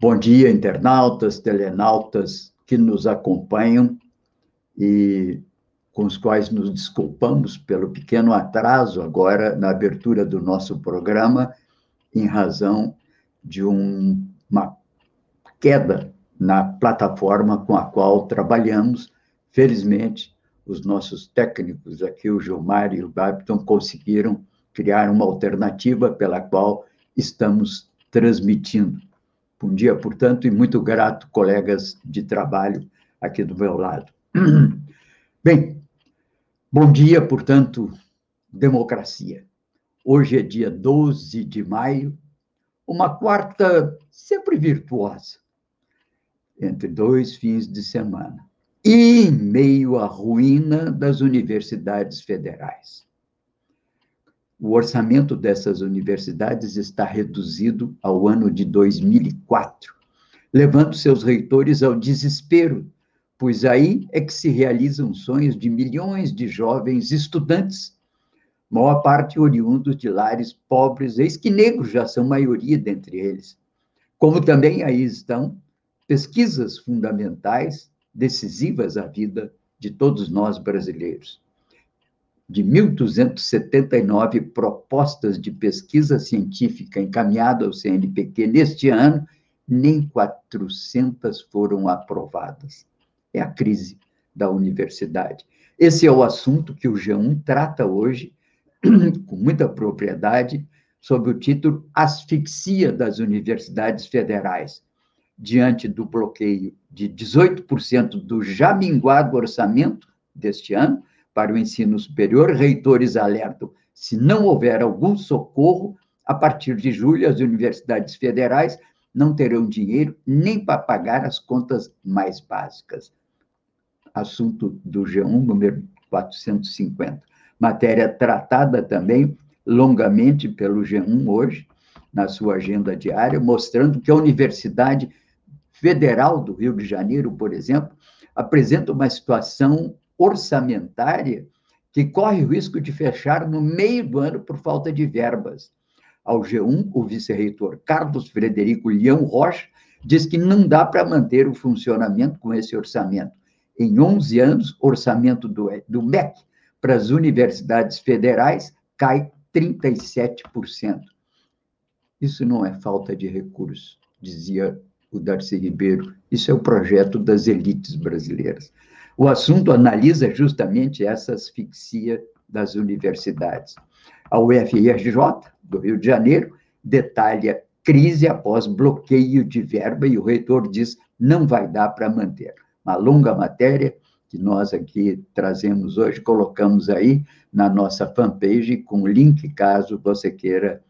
Bom dia, internautas, telenautas que nos acompanham e com os quais nos desculpamos pelo pequeno atraso agora na abertura do nosso programa, em razão de um, uma queda na plataforma com a qual trabalhamos. Felizmente, os nossos técnicos aqui, o Gilmar e o Babton, conseguiram criar uma alternativa pela qual estamos transmitindo. Bom dia, portanto, e muito grato, colegas de trabalho aqui do meu lado. Bem, bom dia, portanto, democracia. Hoje é dia 12 de maio, uma quarta sempre virtuosa, entre dois fins de semana, e em meio à ruína das universidades federais o orçamento dessas universidades está reduzido ao ano de 2004, levando seus reitores ao desespero, pois aí é que se realizam sonhos de milhões de jovens estudantes, maior parte oriundos de lares pobres, eis que negros já são maioria dentre eles. Como também aí estão pesquisas fundamentais, decisivas à vida de todos nós brasileiros de 1.279 propostas de pesquisa científica encaminhadas ao CNPq neste ano, nem 400 foram aprovadas. É a crise da universidade. Esse é o assunto que o G1 trata hoje, com muita propriedade, sob o título Asfixia das Universidades Federais, diante do bloqueio de 18% do já minguado orçamento deste ano, para o ensino superior, reitores alertam: se não houver algum socorro, a partir de julho, as universidades federais não terão dinheiro nem para pagar as contas mais básicas. Assunto do G1, número 450. Matéria tratada também longamente pelo G1 hoje, na sua agenda diária, mostrando que a Universidade Federal do Rio de Janeiro, por exemplo, apresenta uma situação orçamentária que corre o risco de fechar no meio do ano por falta de verbas. Ao G1, o vice-reitor Carlos Frederico Leão Rocha diz que não dá para manter o funcionamento com esse orçamento. Em 11 anos, o orçamento do, do MEC para as universidades federais cai 37%. Isso não é falta de recursos, dizia o Darcy Ribeiro, isso é o projeto das elites brasileiras. O assunto analisa justamente essa asfixia das universidades. A UFRJ, do Rio de Janeiro, detalha crise após bloqueio de verba e o reitor diz não vai dar para manter. Uma longa matéria que nós aqui trazemos hoje, colocamos aí na nossa fanpage com link caso você queira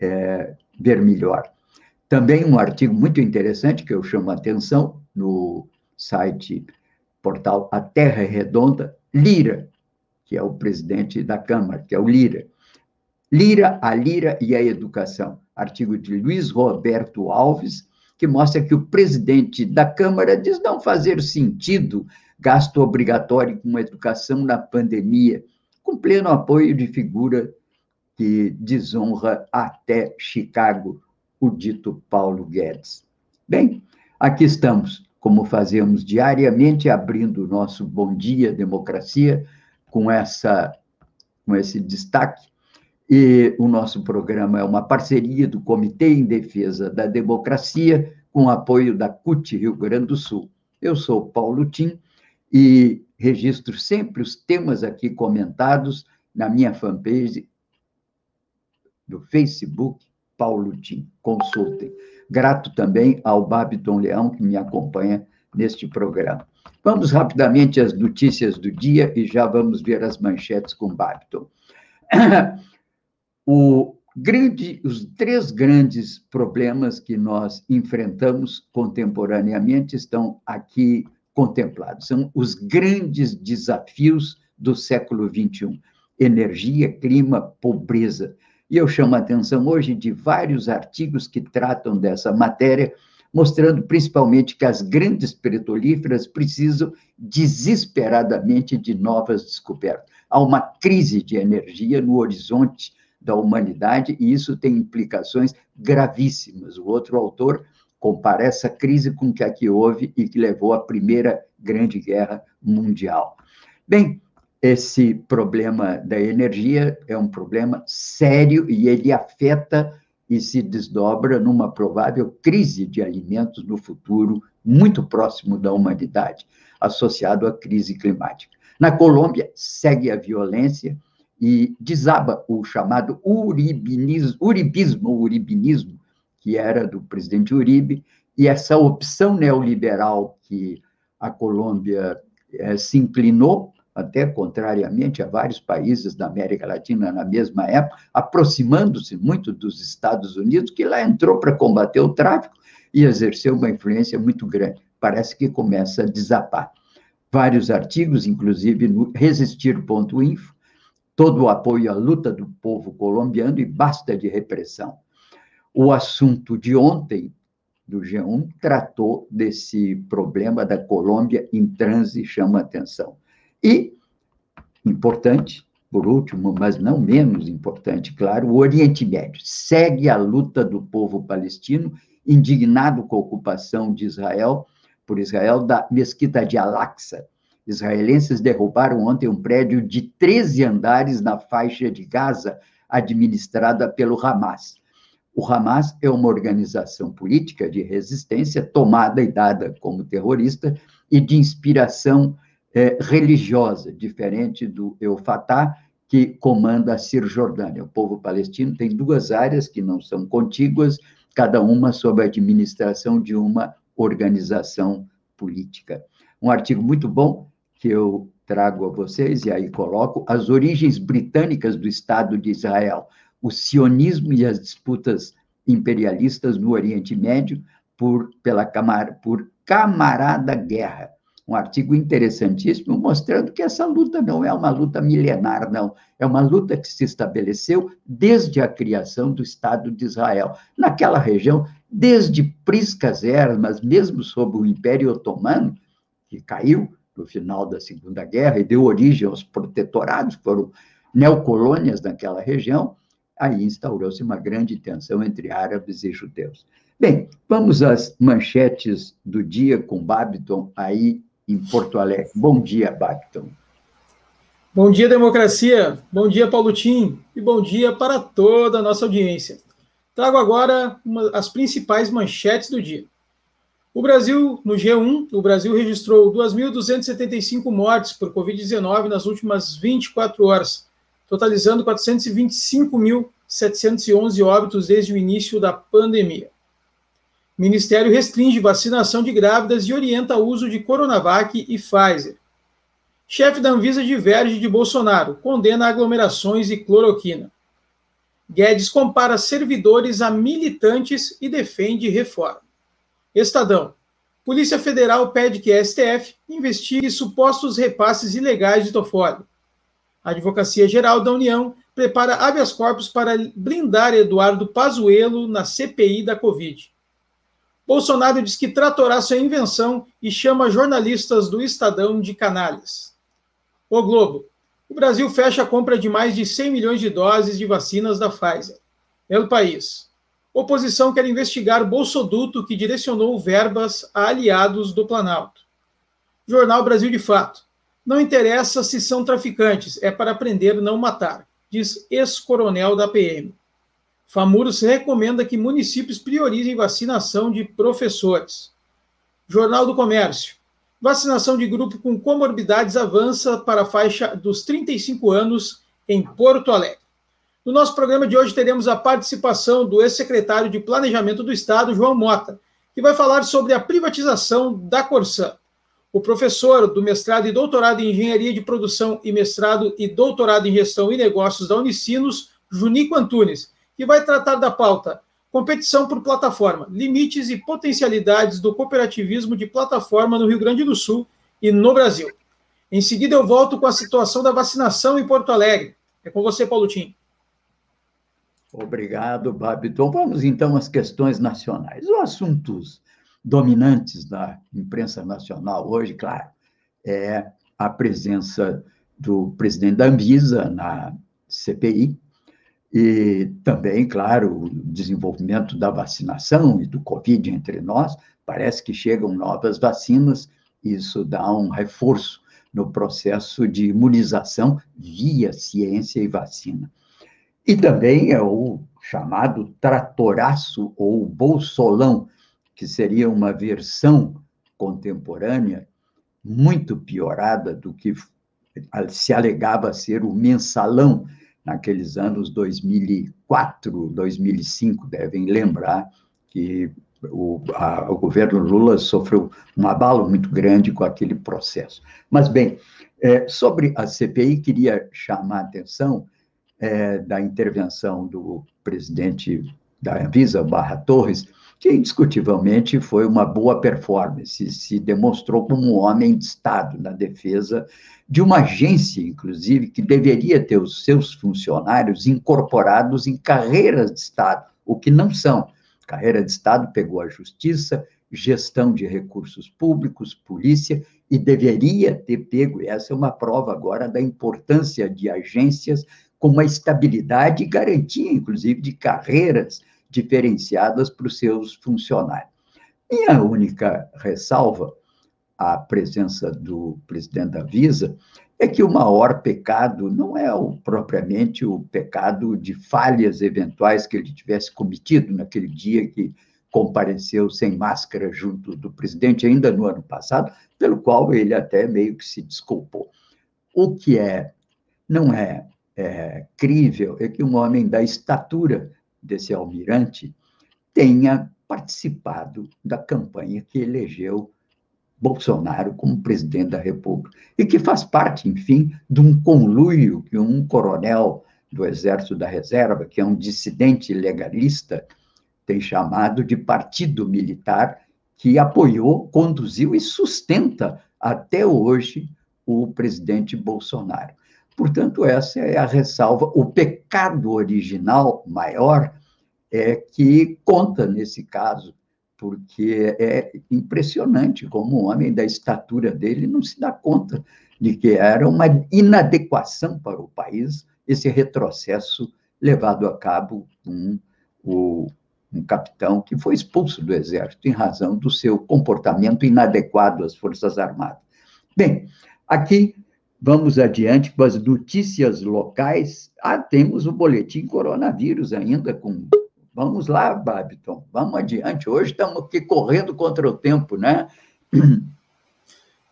é, ver melhor. Também um artigo muito interessante que eu chamo a atenção no site portal A Terra Redonda, Lira, que é o presidente da Câmara, que é o Lira. Lira, a Lira e a Educação. Artigo de Luiz Roberto Alves, que mostra que o presidente da Câmara diz não fazer sentido gasto obrigatório com educação na pandemia, com pleno apoio de figura que desonra até Chicago, o dito Paulo Guedes. Bem, aqui estamos como fazemos diariamente, abrindo o nosso Bom Dia Democracia, com, essa, com esse destaque. E o nosso programa é uma parceria do Comitê em Defesa da Democracia, com apoio da CUT Rio Grande do Sul. Eu sou Paulo Tim e registro sempre os temas aqui comentados na minha fanpage do Facebook, Paulo Tim. Consultem. Grato também ao Babiton Leão, que me acompanha neste programa. Vamos rapidamente às notícias do dia e já vamos ver as manchetes com Babiton. O grande, os três grandes problemas que nós enfrentamos contemporaneamente estão aqui contemplados. São os grandes desafios do século XXI: energia, clima, pobreza. E eu chamo a atenção hoje de vários artigos que tratam dessa matéria, mostrando principalmente que as grandes petrolíferas precisam desesperadamente de novas descobertas. Há uma crise de energia no horizonte da humanidade e isso tem implicações gravíssimas. O outro autor compara essa crise com o que aqui houve e que levou à primeira grande guerra mundial. Bem, esse problema da energia é um problema sério e ele afeta e se desdobra numa provável crise de alimentos no futuro muito próximo da humanidade, associado à crise climática. Na Colômbia, segue a violência, e desaba o chamado uribinismo, uribismo, uribinismo, que era do presidente Uribe, e essa opção neoliberal que a Colômbia é, se inclinou, até contrariamente a vários países da América Latina na mesma época, aproximando-se muito dos Estados Unidos, que lá entrou para combater o tráfico e exerceu uma influência muito grande. Parece que começa a desapar. Vários artigos, inclusive no resistir.info, todo o apoio à luta do povo colombiano e basta de repressão. O assunto de ontem, do G1, tratou desse problema da Colômbia em transe e chama atenção. E, importante, por último, mas não menos importante, claro, o Oriente Médio segue a luta do povo palestino, indignado com a ocupação de Israel, por Israel, da mesquita de Al-Aqsa, Israelenses derrubaram ontem um prédio de 13 andares na faixa de Gaza, administrada pelo Hamas. O Hamas é uma organização política de resistência tomada e dada como terrorista e de inspiração é, religiosa, diferente do El Fatah, que comanda a Cisjordânia. O povo palestino tem duas áreas que não são contíguas, cada uma sob a administração de uma organização política. Um artigo muito bom que eu trago a vocês, e aí coloco, as origens britânicas do Estado de Israel, o sionismo e as disputas imperialistas no Oriente Médio por, pela por camarada guerra. Um artigo interessantíssimo mostrando que essa luta não é uma luta milenar, não. É uma luta que se estabeleceu desde a criação do Estado de Israel. Naquela região, desde Priscas mas mesmo sob o Império Otomano, que caiu, no final da Segunda Guerra e deu origem aos protetorados, foram neocolônias naquela região, aí instaurou-se uma grande tensão entre árabes e judeus. Bem, vamos às manchetes do dia com Babiton aí em Porto Alegre. Bom dia, Babiton. Bom dia, democracia. Bom dia, Paulo Tim. E bom dia para toda a nossa audiência. Trago agora uma, as principais manchetes do dia. O Brasil, no G1, o Brasil registrou 2.275 mortes por Covid-19 nas últimas 24 horas, totalizando 425.711 óbitos desde o início da pandemia. Ministério restringe vacinação de grávidas e orienta o uso de Coronavac e Pfizer. Chefe da Anvisa diverge de Bolsonaro, condena aglomerações e cloroquina. Guedes compara servidores a militantes e defende reforma. Estadão. Polícia Federal pede que a STF investigue supostos repasses ilegais de Toffoli. Advocacia Geral da União prepara habeas corpus para blindar Eduardo Pazuello na CPI da Covid. Bolsonaro diz que tratorá sua invenção e chama jornalistas do Estadão de canalhas. O Globo. O Brasil fecha a compra de mais de 100 milhões de doses de vacinas da Pfizer. Pelo país. Oposição quer investigar bolsoduto que direcionou verbas a aliados do Planalto. Jornal Brasil de Fato. Não interessa se são traficantes, é para prender, não matar, diz ex-coronel da PM. Famuros recomenda que municípios priorizem vacinação de professores. Jornal do Comércio. Vacinação de grupo com comorbidades avança para a faixa dos 35 anos em Porto Alegre. No nosso programa de hoje teremos a participação do ex-secretário de Planejamento do Estado, João Mota, que vai falar sobre a privatização da Corsã. O professor do mestrado e doutorado em Engenharia de Produção e mestrado e doutorado em Gestão e Negócios da Unicinos, Junico Antunes, que vai tratar da pauta Competição por plataforma, limites e potencialidades do cooperativismo de plataforma no Rio Grande do Sul e no Brasil. Em seguida, eu volto com a situação da vacinação em Porto Alegre. É com você, Paulo Tim. Obrigado, Babiton. Vamos então às questões nacionais. Os assuntos dominantes da imprensa nacional hoje, claro, é a presença do presidente da Anvisa na CPI, e também, claro, o desenvolvimento da vacinação e do Covid entre nós, parece que chegam novas vacinas, isso dá um reforço no processo de imunização via ciência e vacina. E também é o chamado tratoraço ou bolsolão, que seria uma versão contemporânea muito piorada do que se alegava ser o mensalão naqueles anos 2004, 2005, devem lembrar que o, a, o, governo Lula sofreu um abalo muito grande com aquele processo. Mas, bem, é, sobre a CPI, queria chamar a atenção é, da intervenção do presidente da Anvisa, Barra Torres, que indiscutivelmente foi uma boa performance, se demonstrou como um homem de Estado na defesa de uma agência, inclusive, que deveria ter os seus funcionários incorporados em carreiras de Estado, o que não são. Carreira de Estado pegou a justiça, gestão de recursos públicos, polícia, e deveria ter pego, essa é uma prova agora da importância de agências com uma estabilidade e garantia, inclusive, de carreiras diferenciadas para os seus funcionários. Minha única ressalva à presença do presidente da Visa é que o maior pecado não é o, propriamente o pecado de falhas eventuais que ele tivesse cometido naquele dia que compareceu sem máscara junto do presidente, ainda no ano passado, pelo qual ele até meio que se desculpou. O que é, não é, é crível é que um homem da estatura desse almirante tenha participado da campanha que elegeu Bolsonaro como presidente da República e que faz parte, enfim, de um conluio que um coronel do Exército da Reserva, que é um dissidente legalista, tem chamado de partido militar que apoiou, conduziu e sustenta até hoje o presidente Bolsonaro. Portanto, essa é a ressalva. O pecado original maior é que conta nesse caso, porque é impressionante como um homem da estatura dele não se dá conta de que era uma inadequação para o país esse retrocesso levado a cabo com o, um capitão que foi expulso do exército em razão do seu comportamento inadequado às Forças Armadas. Bem, aqui Vamos adiante com as notícias locais. Ah, temos o boletim coronavírus ainda com. Vamos lá, Babiton, vamos adiante. Hoje estamos aqui correndo contra o tempo, né?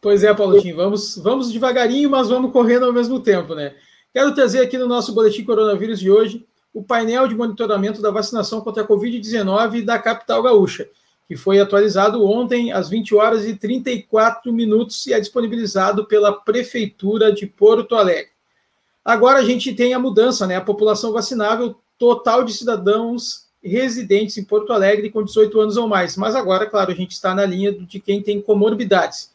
Pois é, Paulinho, vamos, vamos devagarinho, mas vamos correndo ao mesmo tempo, né? Quero trazer aqui no nosso boletim coronavírus de hoje o painel de monitoramento da vacinação contra a Covid-19 da capital gaúcha que foi atualizado ontem às 20 horas e 34 minutos e é disponibilizado pela Prefeitura de Porto Alegre. Agora a gente tem a mudança, né? A população vacinável total de cidadãos residentes em Porto Alegre com 18 anos ou mais. Mas agora, claro, a gente está na linha de quem tem comorbidades.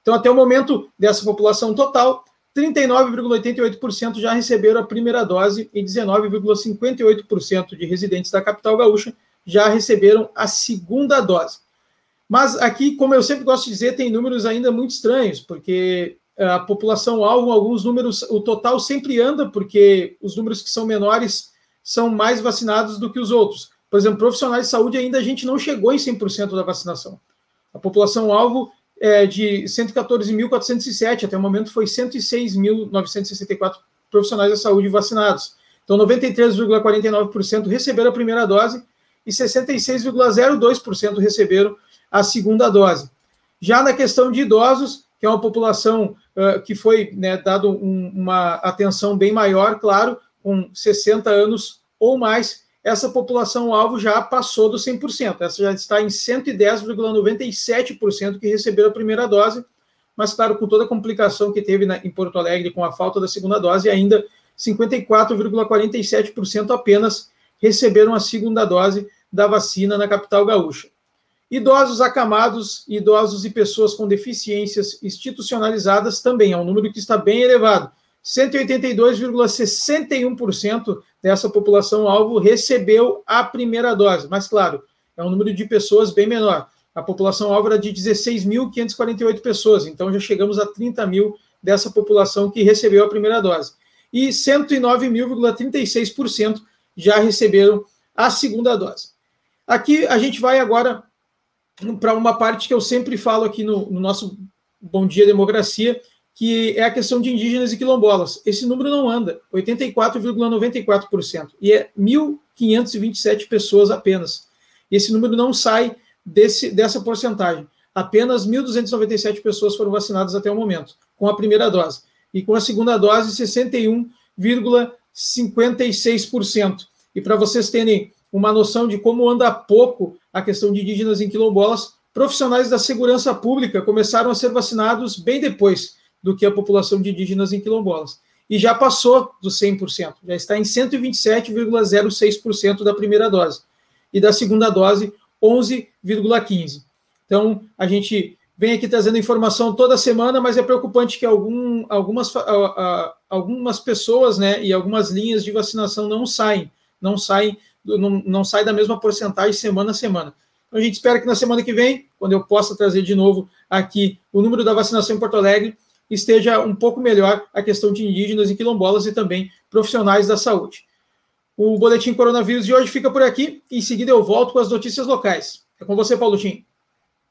Então, até o momento dessa população total, 39,88% já receberam a primeira dose e 19,58% de residentes da capital gaúcha já receberam a segunda dose. Mas aqui, como eu sempre gosto de dizer, tem números ainda muito estranhos, porque a população alvo, alguns números, o total sempre anda, porque os números que são menores são mais vacinados do que os outros. Por exemplo, profissionais de saúde ainda a gente não chegou em 100% da vacinação. A população alvo é de 114.407, até o momento foi 106.964 profissionais da saúde vacinados. Então, 93,49% receberam a primeira dose e 66,02% receberam a segunda dose. Já na questão de idosos, que é uma população uh, que foi né, dado um, uma atenção bem maior, claro, com 60 anos ou mais, essa população-alvo já passou do 100%. Essa já está em 110,97% que receberam a primeira dose, mas, claro, com toda a complicação que teve na, em Porto Alegre com a falta da segunda dose, ainda 54,47% apenas receberam a segunda dose da vacina na capital gaúcha. Idosos acamados, idosos e pessoas com deficiências institucionalizadas também é um número que está bem elevado. 182,61% dessa população alvo recebeu a primeira dose, mas claro, é um número de pessoas bem menor. A população alvo era de 16.548 pessoas, então já chegamos a 30 mil dessa população que recebeu a primeira dose. E 109.36% já receberam a segunda dose. Aqui a gente vai agora para uma parte que eu sempre falo aqui no, no nosso Bom Dia Democracia, que é a questão de indígenas e quilombolas. Esse número não anda, 84,94%, e é 1.527 pessoas apenas. Esse número não sai desse, dessa porcentagem. Apenas 1.297 pessoas foram vacinadas até o momento, com a primeira dose. E com a segunda dose, 61,56%. E para vocês terem uma noção de como anda pouco a questão de indígenas em quilombolas, profissionais da segurança pública começaram a ser vacinados bem depois do que a população de indígenas em quilombolas. E já passou dos 100%, já está em 127,06% da primeira dose. E da segunda dose, 11,15%. Então, a gente vem aqui trazendo informação toda semana, mas é preocupante que algum, algumas, algumas pessoas né, e algumas linhas de vacinação não saem, não saem, não, não saem da mesma porcentagem semana a semana. Então, a gente espera que na semana que vem, quando eu possa trazer de novo aqui o número da vacinação em Porto Alegre, esteja um pouco melhor a questão de indígenas e quilombolas e também profissionais da saúde. O boletim coronavírus de hoje fica por aqui. Em seguida, eu volto com as notícias locais. É com você, Paulo Tim.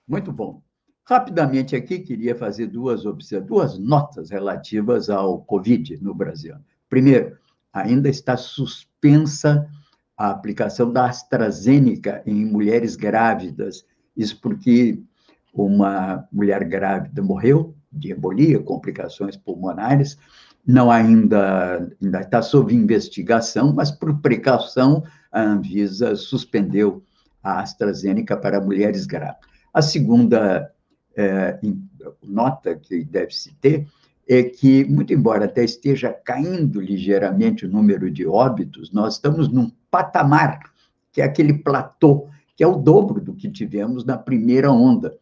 Muito bom. Rapidamente aqui, queria fazer duas, duas notas relativas ao Covid no Brasil. Primeiro, ainda está suspensa a aplicação da AstraZeneca em mulheres grávidas. Isso porque uma mulher grávida morreu de embolia, complicações pulmonares, não ainda ainda está sob investigação, mas por precaução a Anvisa suspendeu a AstraZeneca para mulheres grávidas. A segunda é, nota que deve-se ter é que, muito embora até esteja caindo ligeiramente o número de óbitos, nós estamos num patamar, que é aquele platô, que é o dobro do que tivemos na primeira onda.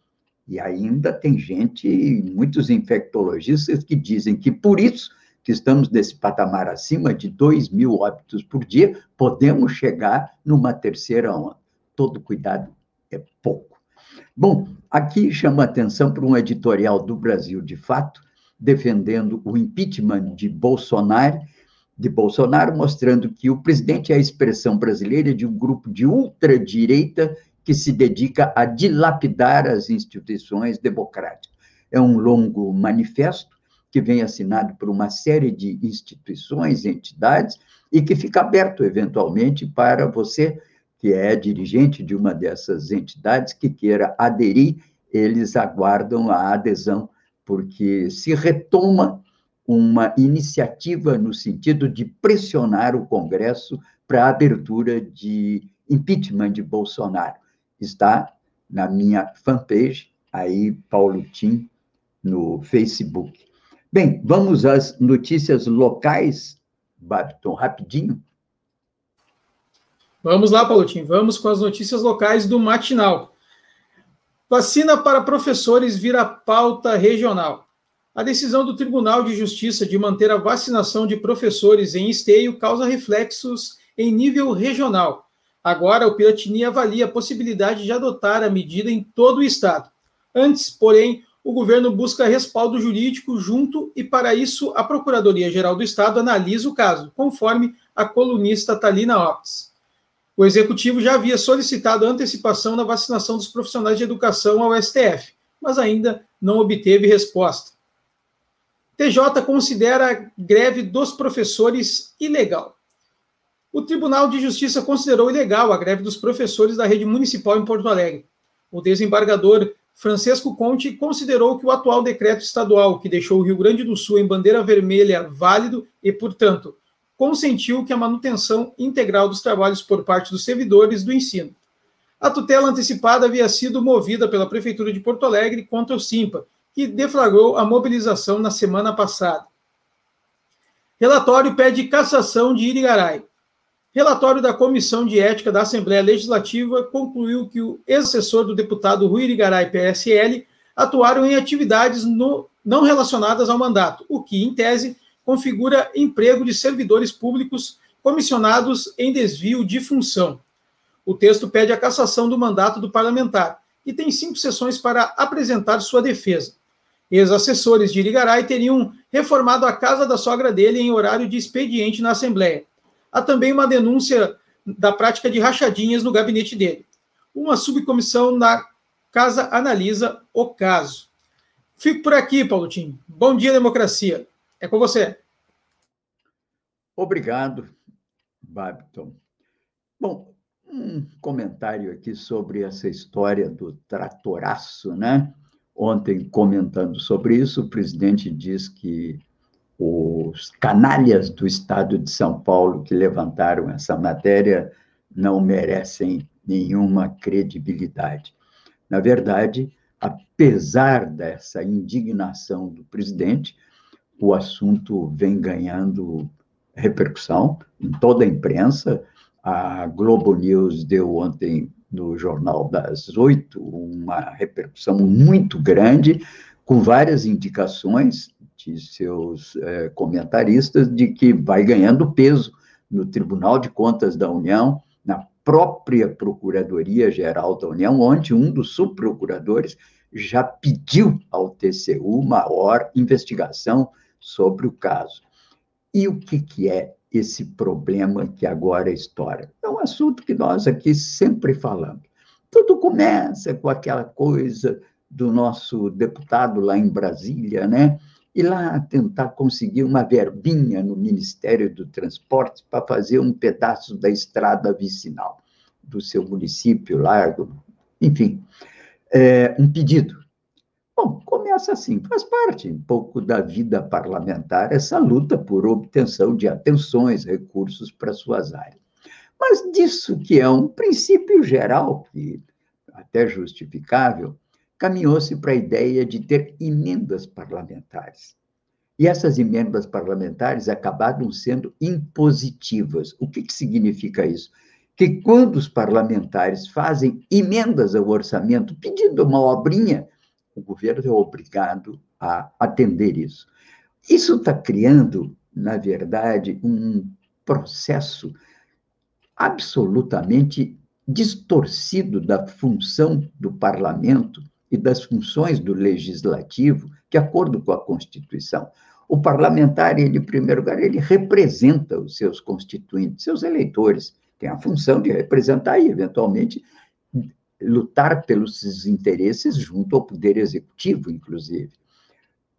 E ainda tem gente, muitos infectologistas, que dizem que por isso que estamos nesse patamar acima de 2 mil óbitos por dia, podemos chegar numa terceira onda. Todo cuidado é pouco. Bom, aqui chama atenção para um editorial do Brasil de Fato, defendendo o impeachment de Bolsonaro, de Bolsonaro, mostrando que o presidente é a expressão brasileira de um grupo de ultradireita que se dedica a dilapidar as instituições democráticas. É um longo manifesto que vem assinado por uma série de instituições, entidades, e que fica aberto, eventualmente, para você, que é dirigente de uma dessas entidades, que queira aderir, eles aguardam a adesão, porque se retoma uma iniciativa no sentido de pressionar o Congresso para a abertura de impeachment de Bolsonaro está na minha fanpage, aí, Paulo Tim, no Facebook. Bem, vamos às notícias locais, Babton, rapidinho. Vamos lá, Paulo Tim, vamos com as notícias locais do Matinal. Vacina para professores vira pauta regional. A decisão do Tribunal de Justiça de manter a vacinação de professores em esteio causa reflexos em nível regional. Agora, o Piratini avalia a possibilidade de adotar a medida em todo o Estado. Antes, porém, o governo busca respaldo jurídico junto e, para isso, a Procuradoria-Geral do Estado analisa o caso, conforme a colunista Talina Optes. O executivo já havia solicitado antecipação na vacinação dos profissionais de educação ao STF, mas ainda não obteve resposta. TJ considera a greve dos professores ilegal. O Tribunal de Justiça considerou ilegal a greve dos professores da rede municipal em Porto Alegre. O desembargador Francisco Conte considerou que o atual decreto estadual, que deixou o Rio Grande do Sul em bandeira vermelha, válido e, portanto, consentiu que a manutenção integral dos trabalhos por parte dos servidores do ensino. A tutela antecipada havia sido movida pela Prefeitura de Porto Alegre contra o Simpa, que deflagrou a mobilização na semana passada. Relatório pede cassação de Irigaray. Relatório da Comissão de Ética da Assembleia Legislativa concluiu que o ex-assessor do deputado Rui Irigaray, PSL, atuaram em atividades no, não relacionadas ao mandato, o que, em tese, configura emprego de servidores públicos comissionados em desvio de função. O texto pede a cassação do mandato do parlamentar e tem cinco sessões para apresentar sua defesa. Ex-assessores de Irigaray teriam reformado a casa da sogra dele em horário de expediente na Assembleia. Há também uma denúncia da prática de rachadinhas no gabinete dele. Uma subcomissão na casa analisa o caso. Fico por aqui, Paulo Tim. Bom dia, democracia. É com você. Obrigado, Babton. Bom, um comentário aqui sobre essa história do tratoraço, né? Ontem, comentando sobre isso, o presidente diz que os canalhas do Estado de São Paulo que levantaram essa matéria não merecem nenhuma credibilidade. Na verdade, apesar dessa indignação do presidente, o assunto vem ganhando repercussão em toda a imprensa. A Globo News deu ontem no Jornal das Oito uma repercussão muito grande, com várias indicações de seus é, comentaristas de que vai ganhando peso no Tribunal de Contas da União, na própria Procuradoria-Geral da União, onde um dos subprocuradores já pediu ao TCU maior investigação sobre o caso. E o que, que é esse problema que agora estoura? É um assunto que nós aqui sempre falamos. Tudo começa com aquela coisa do nosso deputado lá em Brasília, né? e lá tentar conseguir uma verbinha no Ministério do Transporte para fazer um pedaço da estrada vicinal do seu município, largo, enfim, é, um pedido. Bom, começa assim, faz parte um pouco da vida parlamentar essa luta por obtenção de atenções, recursos para suas áreas. Mas disso que é um princípio geral, que até justificável, caminhou-se para a ideia de ter emendas parlamentares. E essas emendas parlamentares acabaram sendo impositivas. O que, que significa isso? Que quando os parlamentares fazem emendas ao orçamento, pedindo uma obrinha, o governo é obrigado a atender isso. Isso está criando, na verdade, um processo absolutamente distorcido da função do parlamento e das funções do legislativo, de acordo com a Constituição. O parlamentar, ele, em primeiro lugar, ele representa os seus constituintes, seus eleitores, tem a função de representar e, eventualmente, lutar pelos seus interesses junto ao Poder Executivo, inclusive.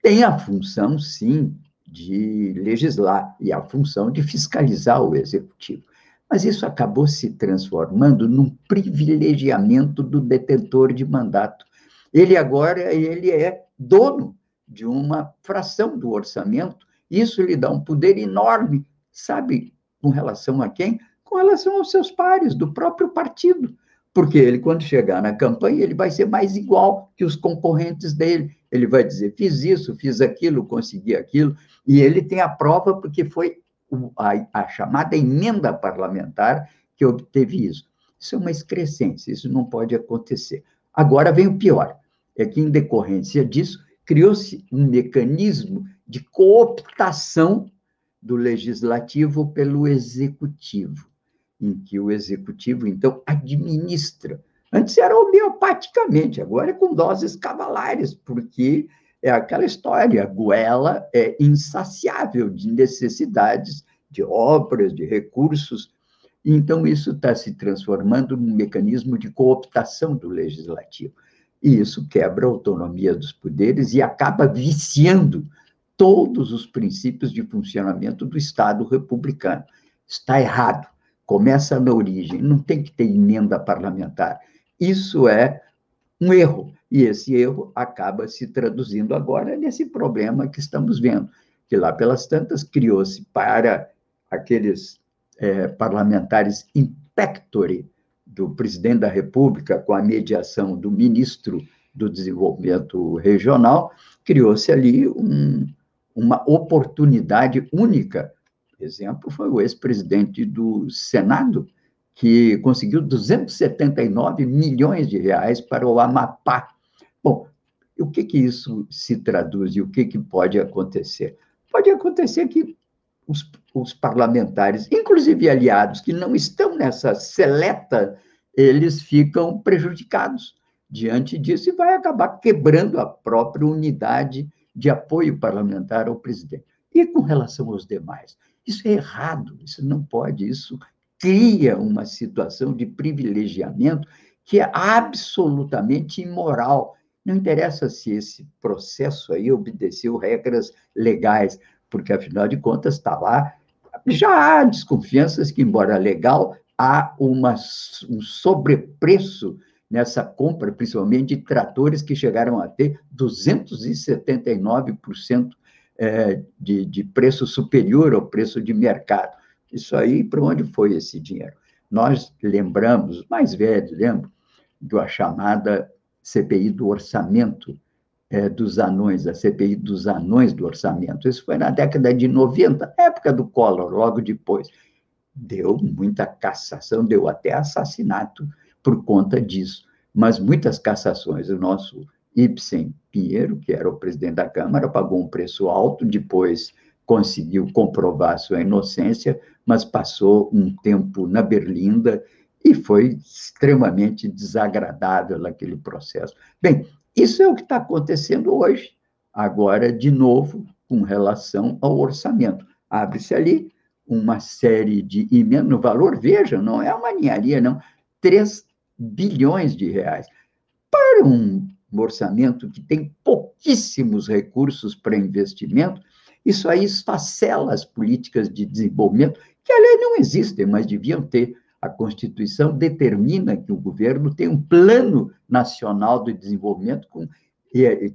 Tem a função, sim, de legislar e a função de fiscalizar o Executivo. Mas isso acabou se transformando num privilegiamento do detentor de mandato. Ele agora ele é dono de uma fração do orçamento. Isso lhe dá um poder enorme, sabe, com relação a quem? Com relação aos seus pares do próprio partido. Porque ele, quando chegar na campanha, ele vai ser mais igual que os concorrentes dele. Ele vai dizer: fiz isso, fiz aquilo, consegui aquilo. E ele tem a prova, porque foi a, a chamada emenda parlamentar que obteve isso. Isso é uma excrescência, isso não pode acontecer. Agora vem o pior: é que, em decorrência disso, criou-se um mecanismo de cooptação do legislativo pelo executivo, em que o executivo, então, administra. Antes era homeopaticamente, agora é com doses cavalares, porque é aquela história, a goela é insaciável de necessidades, de obras, de recursos. Então, isso está se transformando num mecanismo de cooptação do legislativo. E isso quebra a autonomia dos poderes e acaba viciando todos os princípios de funcionamento do Estado republicano. Está errado. Começa na origem, não tem que ter emenda parlamentar. Isso é um erro. E esse erro acaba se traduzindo agora nesse problema que estamos vendo, que lá pelas tantas criou-se para aqueles é, parlamentares impectore do presidente da República, com a mediação do ministro do Desenvolvimento Regional, criou-se ali um, uma oportunidade única exemplo foi o ex-presidente do Senado, que conseguiu 279 milhões de reais para o Amapá. Bom, o que, que isso se traduz e o que, que pode acontecer? Pode acontecer que os, os parlamentares, inclusive aliados, que não estão nessa seleta, eles ficam prejudicados diante disso e vai acabar quebrando a própria unidade de apoio parlamentar ao presidente. E com relação aos demais? Isso é errado, isso não pode, isso cria uma situação de privilegiamento que é absolutamente imoral. Não interessa se esse processo aí obedeceu regras legais, porque, afinal de contas, está lá. Já há desconfianças que, embora legal, há uma, um sobrepreço nessa compra, principalmente de tratores que chegaram a ter 279% é, de, de preço superior ao preço de mercado. Isso aí, para onde foi esse dinheiro? Nós lembramos, mais velhos lembro, da chamada CPI do orçamento é, dos anões, a CPI dos anões do orçamento. Isso foi na década de 90, época do Collor, logo depois. Deu muita cassação, deu até assassinato por conta disso. Mas muitas cassações. O nosso Ibsen Pinheiro, que era o presidente da Câmara, pagou um preço alto, depois conseguiu comprovar sua inocência, mas passou um tempo na Berlinda e foi extremamente desagradável aquele processo. Bem, isso é o que está acontecendo hoje, agora, de novo, com relação ao orçamento. Abre-se ali uma série de emendas, no valor, veja, não é uma ninharia, não, 3 bilhões de reais. Para um orçamento que tem pouquíssimos recursos para investimento, isso aí esfacela as políticas de desenvolvimento, que aliás não existem, mas deviam ter. A Constituição determina que o governo tem um plano nacional de desenvolvimento com,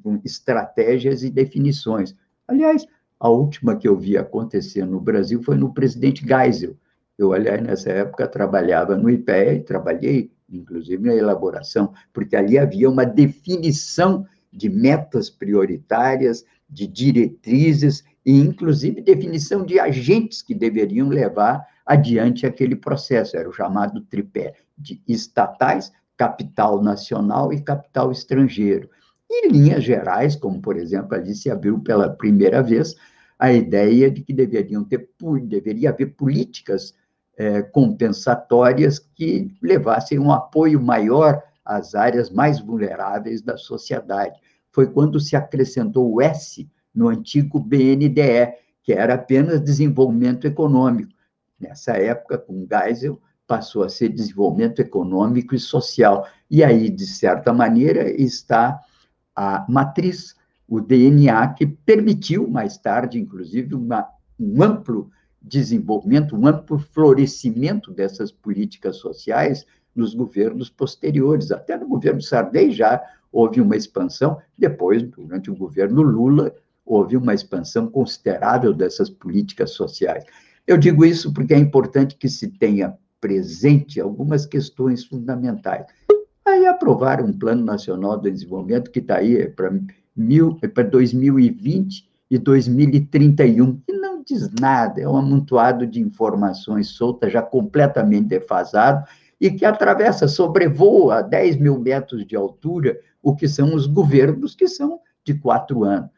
com estratégias e definições. Aliás, a última que eu vi acontecer no Brasil foi no presidente Geisel. Eu, aliás, nessa época trabalhava no IPE e trabalhei inclusive na elaboração, porque ali havia uma definição de metas prioritárias, de diretrizes e, inclusive, definição de agentes que deveriam levar adiante aquele processo. Era o chamado tripé de estatais, capital nacional e capital estrangeiro. E linhas gerais, como, por exemplo, ali se abriu pela primeira vez a ideia de que deveriam ter, deveria haver políticas é, compensatórias que levassem um apoio maior às áreas mais vulneráveis da sociedade. Foi quando se acrescentou o S no antigo BNDE, que era apenas desenvolvimento econômico. Nessa época, com Geisel, passou a ser desenvolvimento econômico e social. E aí, de certa maneira, está a matriz, o DNA, que permitiu, mais tarde, inclusive, uma, um amplo desenvolvimento, um amplo florescimento dessas políticas sociais nos governos posteriores. Até no governo Sardem já houve uma expansão, depois, durante o governo Lula, houve uma expansão considerável dessas políticas sociais. Eu digo isso porque é importante que se tenha presente algumas questões fundamentais. Aí aprovaram um Plano Nacional de Desenvolvimento que está aí para 2020 e 2031, e não diz nada, é um amontoado de informações soltas, já completamente defasado, e que atravessa, sobrevoa a 10 mil metros de altura o que são os governos, que são de quatro anos.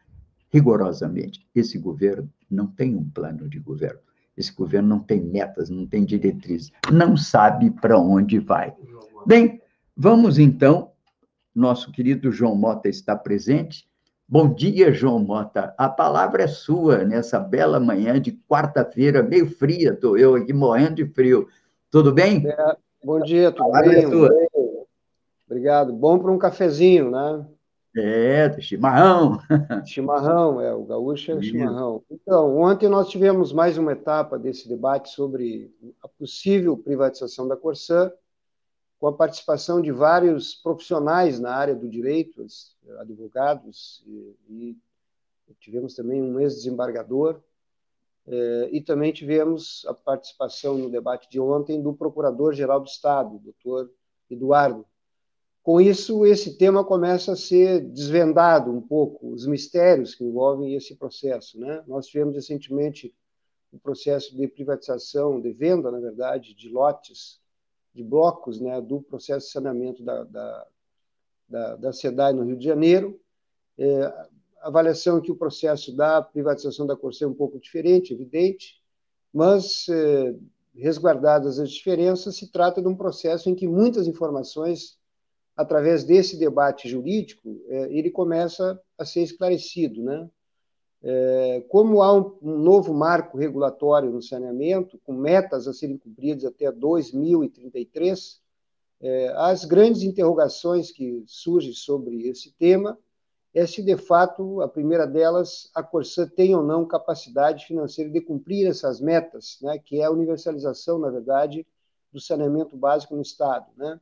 Rigorosamente, esse governo não tem um plano de governo. Esse governo não tem metas, não tem diretrizes, não sabe para onde vai. Bem, vamos então. Nosso querido João Mota está presente Bom dia, João Mota. A palavra é sua nessa bela manhã de quarta-feira, meio fria, estou eu aqui morrendo de frio. Tudo bem? É, bom dia, tudo bem? É sua. Obrigado. Bom para um cafezinho, né? É, chimarrão. Chimarrão, é, o gaúcho é o chimarrão. Então, ontem nós tivemos mais uma etapa desse debate sobre a possível privatização da Corsã, com a participação de vários profissionais na área do direito, advogados, e, e tivemos também um ex-desembargador, eh, e também tivemos a participação no debate de ontem do Procurador-Geral do Estado, doutor Eduardo. Com isso, esse tema começa a ser desvendado um pouco, os mistérios que envolvem esse processo. Né? Nós tivemos recentemente o processo de privatização, de venda, na verdade, de lotes, de blocos, né, do processo de saneamento da, da, da, da SEDAI no Rio de Janeiro. É, avaliação que o processo da privatização da Corsã é um pouco diferente, evidente, mas, é, resguardadas as diferenças, se trata de um processo em que muitas informações, através desse debate jurídico, é, ele começa a ser esclarecido, né? É, como há um, um, novo marco regulatório no saneamento, com metas a serem cumpridas até 2033, é, as grandes interrogações que surgem sobre esse tema é se, de fato, a primeira delas, a Corsã tem ou não capacidade financeira de cumprir essas metas, né, que é a universalização, na verdade, do saneamento básico no Estado. Né?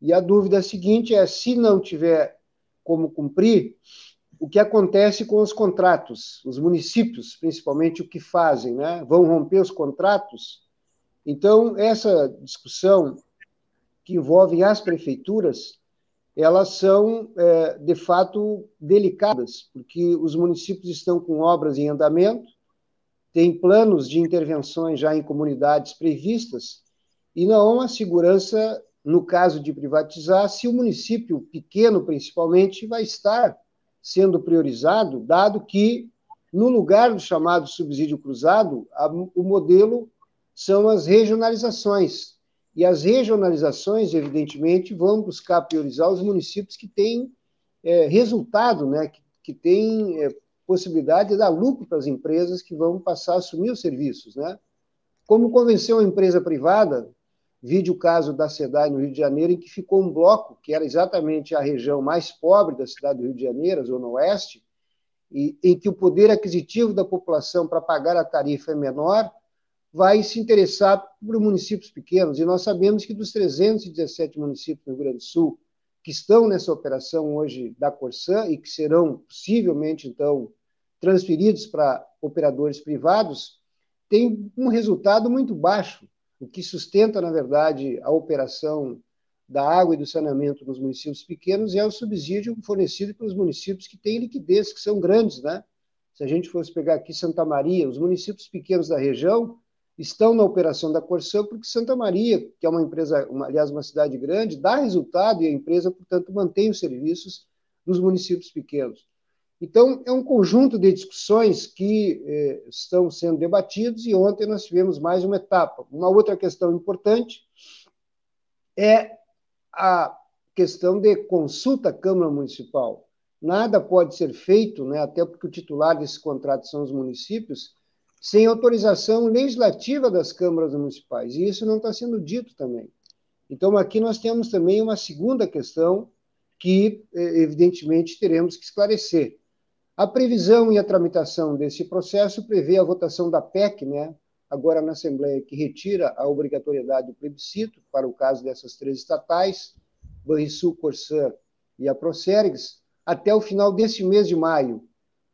E a dúvida seguinte é, se não tiver como cumprir, o que acontece com os contratos. Os municípios, principalmente, o que fazem, né? Vão romper os contratos. Então, essa discussão que envolve as prefeituras, elas são, é, de fato, delicadas, porque os municípios estão com obras em andamento, têm planos de intervenções já em comunidades previstas, e não há uma segurança, no caso de privatizar, se o município pequeno, principalmente, vai estar sendo priorizado, dado que, no lugar do chamado subsídio cruzado, a, o modelo são as regionalizações. E as regionalizações, evidentemente, vão buscar priorizar os municípios que têm é, resultado, né, que, que têm é, possibilidade de dar lucro para as empresas que vão passar a assumir os serviços. Né? Como convencer uma empresa privada Vide o caso da SEDAI no Rio de Janeiro, em que ficou um bloco, que era exatamente a região mais pobre da cidade do Rio de Janeiro, a Zona Oeste, e, em que o poder aquisitivo da população para pagar a tarifa é menor, vai se interessar por municípios pequenos. E nós sabemos que dos 317 municípios do Rio Grande do Sul que estão nessa operação hoje da Corsã e que serão possivelmente, então, transferidos para operadores privados, tem um resultado muito baixo o que sustenta, na verdade, a operação da água e do saneamento nos municípios pequenos é o subsídio fornecido pelos municípios que têm liquidez, que são grandes, né? Se a gente fosse pegar aqui Santa Maria, os municípios pequenos da região estão na operação da Corsã porque Santa Maria, que é uma empresa, uma, aliás, uma cidade grande, dá resultado e a empresa, portanto, mantém os serviços dos municípios pequenos. Então, é um conjunto de discussões que eh, estão sendo debatidos e ontem nós tivemos mais uma etapa. Uma outra questão importante é a questão de consulta à Câmara Municipal. Nada pode ser feito, né, até porque o titular desse contrato são os municípios, sem autorização legislativa das câmaras municipais. E isso não está sendo dito também. Então, aqui nós temos também uma segunda questão que, eh, evidentemente, teremos que esclarecer a previsão e a tramitação desse processo prevê a votação da PEC, né, agora na Assembleia, que retira a obrigatoriedade do plebiscito para o caso dessas três estatais, Banrisul, Corsã e a Procergs, até o final deste mês de maio.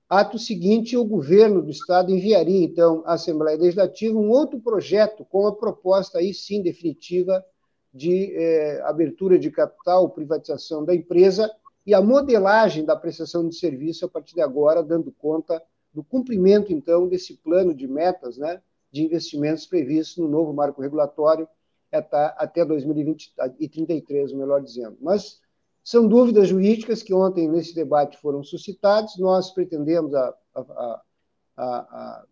Ato seguinte, o governo do Estado enviaria, então, à Assembleia Legislativa um outro projeto com a proposta, aí sim, definitiva, de eh, abertura de capital, privatização da empresa e a modelagem da prestação de serviço a partir de agora, dando conta do cumprimento, então, desse plano de metas né, de investimentos previstos no novo marco regulatório até 2033, melhor dizendo. Mas são dúvidas jurídicas que ontem, nesse debate, foram suscitadas. Nós pretendemos a, a, a,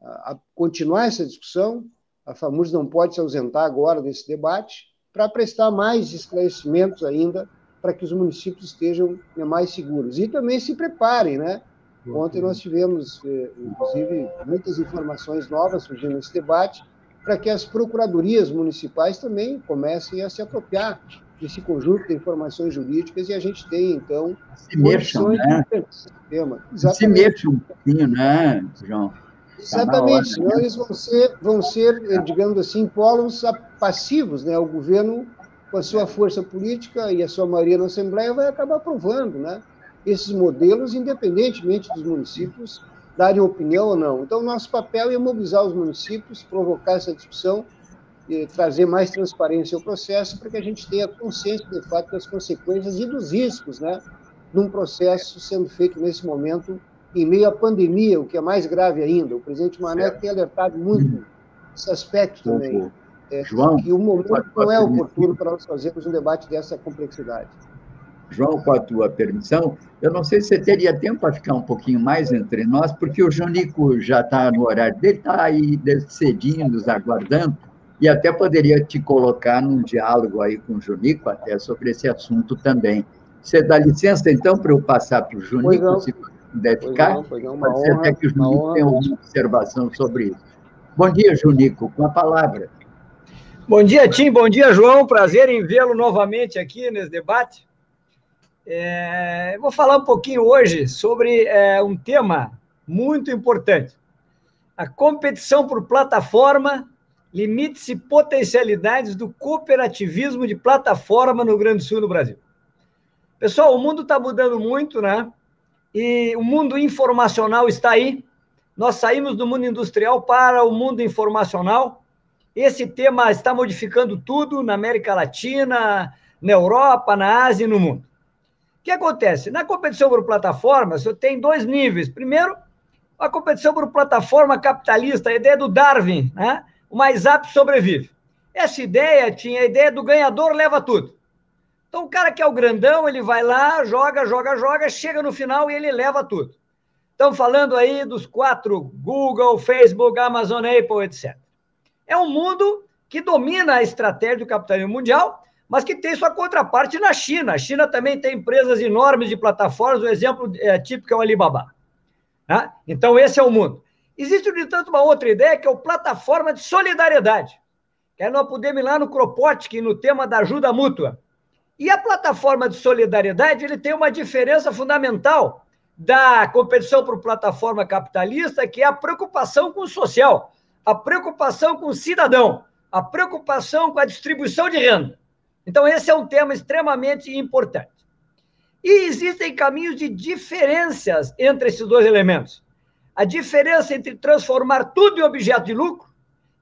a continuar essa discussão. A FAMURS não pode se ausentar agora desse debate para prestar mais esclarecimentos ainda para que os municípios estejam né, mais seguros. E também se preparem, né? Ontem nós tivemos, eh, inclusive, muitas informações novas surgindo nesse debate, para que as procuradorias municipais também comecem a se apropriar desse conjunto de informações jurídicas e a gente tem, então, se mexam, né? tema. Se mexam um pouquinho, né, João? Exatamente, tá senão eles vão ser, vão ser, eh, digamos assim, polos passivos, né? O governo com a sua força política e a sua maioria na Assembleia, vai acabar aprovando né, esses modelos, independentemente dos municípios darem opinião ou não. Então, nosso papel é mobilizar os municípios, provocar essa discussão, e trazer mais transparência ao processo, para que a gente tenha consciência, de fato, das consequências e dos riscos, né, num processo sendo feito nesse momento em meio à pandemia, o que é mais grave ainda. O presidente Mané tem alertado muito esse aspecto também. É, João, que o momento não é oportuno para nós fazermos um debate dessa complexidade. João, com a tua permissão, eu não sei se você teria tempo para ficar um pouquinho mais entre nós, porque o Jonico já está no horário dele, está aí cedinho, nos aguardando, e até poderia te colocar num diálogo aí com o Junico, até sobre esse assunto também. Você dá licença, então, para eu passar para o Junico, se puder ficar? Não, não, Pode ser honra, até que o Junico tenha uma observação sobre isso. Bom dia, Junico, com a palavra. Bom dia, Tim. Bom dia, João. Prazer em vê-lo novamente aqui nesse debate. É, vou falar um pouquinho hoje sobre é, um tema muito importante: a competição por plataforma limites e potencialidades do cooperativismo de plataforma no Rio Grande do Sul no Brasil. Pessoal, o mundo está mudando muito, né? E o mundo informacional está aí. Nós saímos do mundo industrial para o mundo informacional. Esse tema está modificando tudo na América Latina, na Europa, na Ásia e no mundo. O que acontece? Na competição por plataformas, você tem dois níveis. Primeiro, a competição por plataforma capitalista, a ideia do Darwin, né? o mais apto sobrevive. Essa ideia tinha a ideia do ganhador leva tudo. Então, o cara que é o grandão, ele vai lá, joga, joga, joga, chega no final e ele leva tudo. Estão falando aí dos quatro: Google, Facebook, Amazon, Apple, etc. É um mundo que domina a estratégia do capitalismo mundial, mas que tem sua contraparte na China. A China também tem empresas enormes de plataformas, o exemplo é, típico é o Alibaba. Né? Então, esse é o mundo. Existe, no entanto, uma outra ideia que é o plataforma de solidariedade. Que é nós podemos ir lá no Kropotkin, no tema da ajuda mútua. E a plataforma de solidariedade ele tem uma diferença fundamental da competição por plataforma capitalista, que é a preocupação com o social, a preocupação com o cidadão, a preocupação com a distribuição de renda. Então, esse é um tema extremamente importante. E existem caminhos de diferenças entre esses dois elementos a diferença entre transformar tudo em objeto de lucro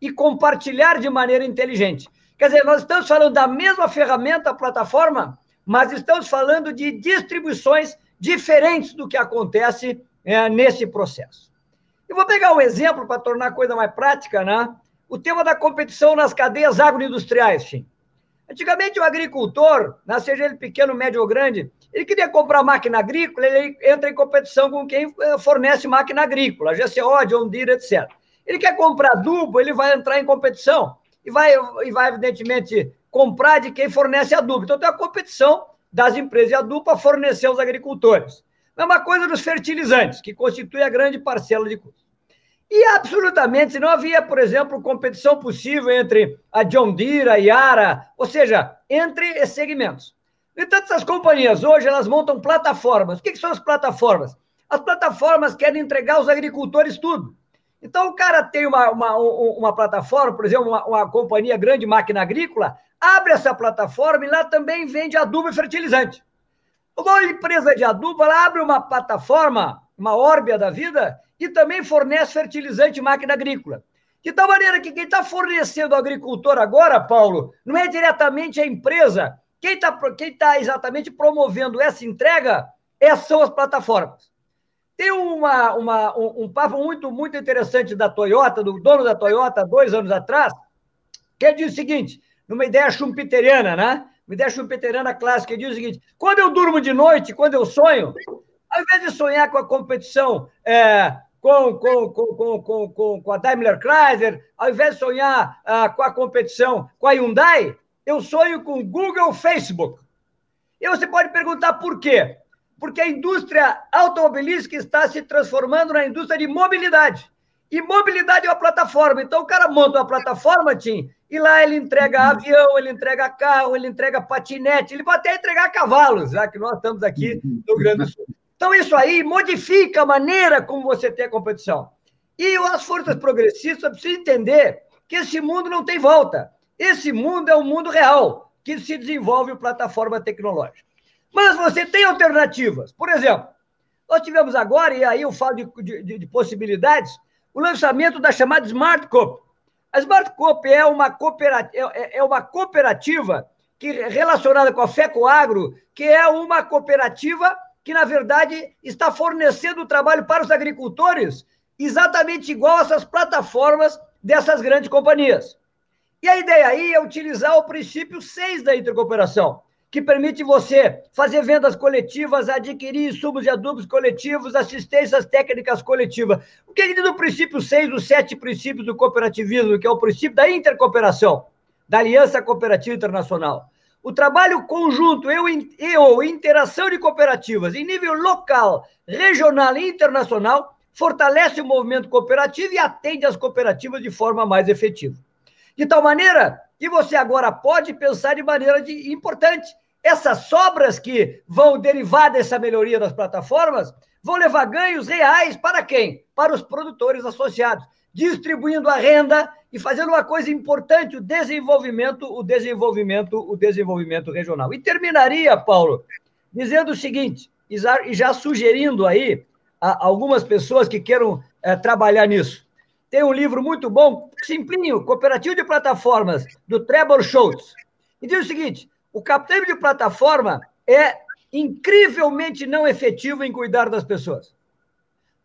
e compartilhar de maneira inteligente. Quer dizer, nós estamos falando da mesma ferramenta, plataforma, mas estamos falando de distribuições diferentes do que acontece é, nesse processo. Eu vou pegar um exemplo para tornar a coisa mais prática, né? O tema da competição nas cadeias agroindustriais, Tim. Antigamente, o agricultor, né, seja ele pequeno, médio ou grande, ele queria comprar máquina agrícola, ele entra em competição com quem eh, fornece máquina agrícola, GCO, John Deere, etc. Ele quer comprar adubo, ele vai entrar em competição e vai, e vai evidentemente, comprar de quem fornece adubo. Então, tem a competição das empresas de adubo para fornecer aos agricultores. Mesma coisa dos fertilizantes, que constitui a grande parcela de custos. E absolutamente não havia, por exemplo, competição possível entre a John Deere, a Yara, ou seja, entre esses segmentos. Entanto, essas companhias hoje elas montam plataformas. O que, que são as plataformas? As plataformas querem entregar aos agricultores tudo. Então, o cara tem uma, uma, uma plataforma, por exemplo, uma, uma companhia grande máquina agrícola, abre essa plataforma e lá também vende adubo e fertilizante. Uma empresa de adubo, ela abre uma plataforma, uma órbia da vida, e também fornece fertilizante e máquina agrícola. De tal maneira que quem está fornecendo ao agricultor agora, Paulo, não é diretamente a empresa, quem está quem tá exatamente promovendo essa entrega é, são as plataformas. Tem uma, uma, um, um, papo muito, muito interessante da Toyota, do dono da Toyota, dois anos atrás, que diz o seguinte, numa ideia schumpeteriana, né? Uma ideia schumpeteriana clássica, ele diz o seguinte, quando eu durmo de noite, quando eu sonho, ao invés de sonhar com a competição é, com, com, com, com, com, com a Daimler Chrysler, ao invés de sonhar uh, com a competição com a Hyundai, eu sonho com Google, Facebook. E você pode perguntar por quê? Porque a indústria automobilística está se transformando na indústria de mobilidade. E mobilidade é uma plataforma. Então o cara monta uma plataforma, Tim, e lá ele entrega uhum. avião, ele entrega carro, ele entrega patinete, ele pode até entregar cavalos, já que nós estamos aqui no Rio Grande Sul. Então isso aí modifica a maneira como você tem a competição. E as forças progressistas precisam entender que esse mundo não tem volta. Esse mundo é o mundo real, que se desenvolve plataforma tecnológica. Mas você tem alternativas. Por exemplo, nós tivemos agora, e aí eu falo de, de, de possibilidades, o lançamento da chamada Smart Coop. A Smart Coop é uma cooperativa, é, é uma cooperativa que, relacionada com a FECOAGro, que é uma cooperativa que, na verdade, está fornecendo trabalho para os agricultores, exatamente igual essas plataformas dessas grandes companhias. E a ideia aí é utilizar o princípio 6 da intercooperação, que permite você fazer vendas coletivas, adquirir insumos e adubos coletivos, assistências técnicas coletivas. O que é diz o princípio 6, os sete princípios do cooperativismo, que é o princípio da intercooperação, da Aliança Cooperativa Internacional? O trabalho conjunto e, ou interação de cooperativas em nível local, regional e internacional fortalece o movimento cooperativo e atende às cooperativas de forma mais efetiva. De tal maneira que você agora pode pensar de maneira de, importante essas sobras que vão derivar dessa melhoria das plataformas vão levar ganhos reais para quem? Para os produtores associados, distribuindo a renda e fazendo uma coisa importante, o desenvolvimento, o desenvolvimento, o desenvolvimento regional. E terminaria, Paulo, dizendo o seguinte, e já sugerindo aí algumas pessoas que queiram é, trabalhar nisso. Tem um livro muito bom, simplinho, Cooperativo de Plataformas, do Trevor Schultz. E diz o seguinte: o capitalismo de plataforma é incrivelmente não efetivo em cuidar das pessoas.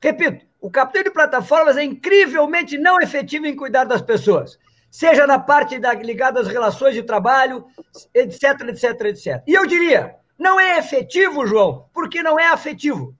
Repito, o capitalismo de plataformas é incrivelmente não efetivo em cuidar das pessoas, seja na parte da, ligada às relações de trabalho, etc, etc, etc. E eu diria, não é efetivo, João, porque não é afetivo.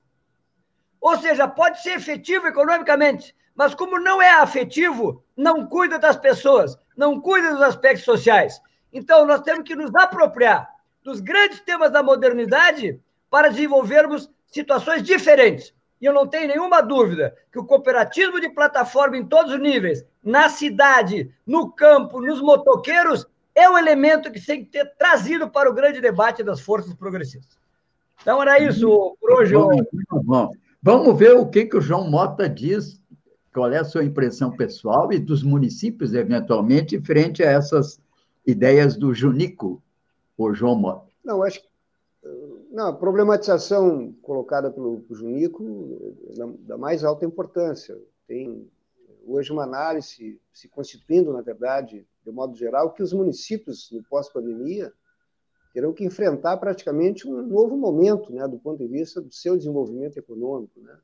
Ou seja, pode ser efetivo economicamente, mas como não é afetivo, não cuida das pessoas, não cuida dos aspectos sociais. Então, nós temos que nos apropriar dos grandes temas da modernidade para desenvolvermos situações diferentes. E eu não tenho nenhuma dúvida que o cooperativismo de plataforma em todos os níveis, na cidade, no campo, nos motoqueiros, é um elemento que tem que ter trazido para o grande debate das forças progressistas. Então, era isso por hoje. Vamos, vamos ver o que, que o João Mota diz, qual é a sua impressão pessoal e dos municípios, eventualmente, frente a essas ideias do Junico, o João Mota. Não, acho que não, a problematização colocada pelo, Junico é da mais alta importância. Tem hoje uma análise se constituindo, na verdade, de modo geral, que os municípios, no pós-pandemia, terão que enfrentar praticamente um novo momento, né, do ponto de vista do seu desenvolvimento econômico. Né?